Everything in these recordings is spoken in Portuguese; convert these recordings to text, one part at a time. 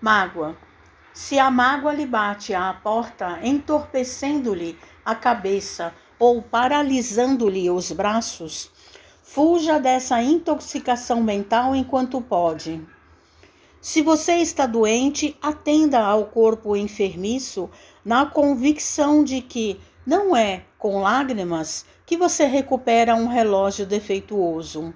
Mágoa. Se a mágoa lhe bate à porta, entorpecendo-lhe a cabeça ou paralisando-lhe os braços, fuja dessa intoxicação mental enquanto pode. Se você está doente, atenda ao corpo enfermiço na convicção de que não é com lágrimas que você recupera um relógio defeituoso.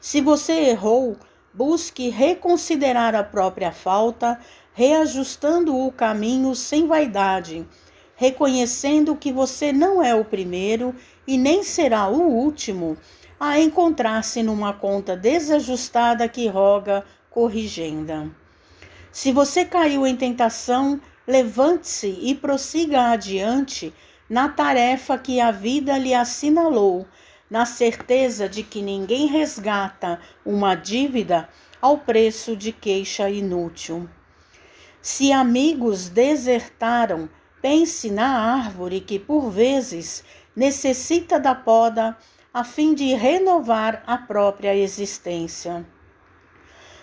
Se você errou, busque reconsiderar a própria falta, reajustando o caminho sem vaidade, reconhecendo que você não é o primeiro e nem será o último a encontrar-se numa conta desajustada que roga corrigenda. Se você caiu em tentação, levante-se e prossiga adiante na tarefa que a vida lhe assinalou, na certeza de que ninguém resgata uma dívida ao preço de queixa inútil. Se amigos desertaram, pense na árvore que por vezes necessita da poda a fim de renovar a própria existência.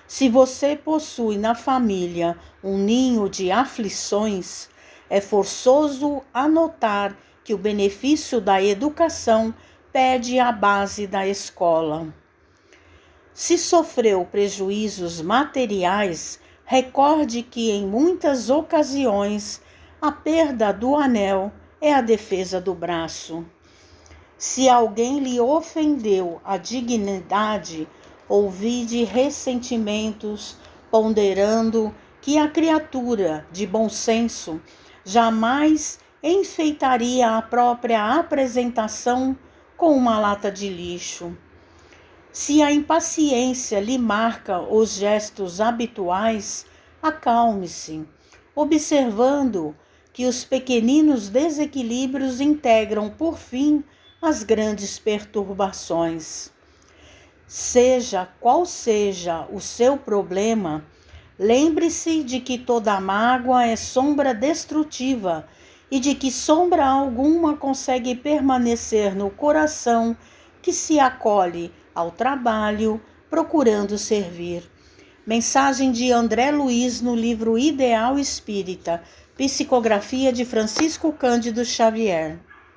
Se você possui na família um ninho de aflições, é forçoso anotar que o benefício da educação pede a base da escola. Se sofreu prejuízos materiais, recorde que em muitas ocasiões a perda do anel é a defesa do braço. Se alguém lhe ofendeu a dignidade, ouvide ressentimentos, ponderando que a criatura de bom senso jamais enfeitaria a própria apresentação com uma lata de lixo. Se a impaciência lhe marca os gestos habituais, acalme-se, observando que os pequeninos desequilíbrios integram, por fim, as grandes perturbações. Seja qual seja o seu problema, lembre-se de que toda mágoa é sombra destrutiva e de que sombra alguma consegue permanecer no coração que se acolhe ao trabalho procurando servir. Mensagem de André Luiz no livro Ideal Espírita, psicografia de Francisco Cândido Xavier.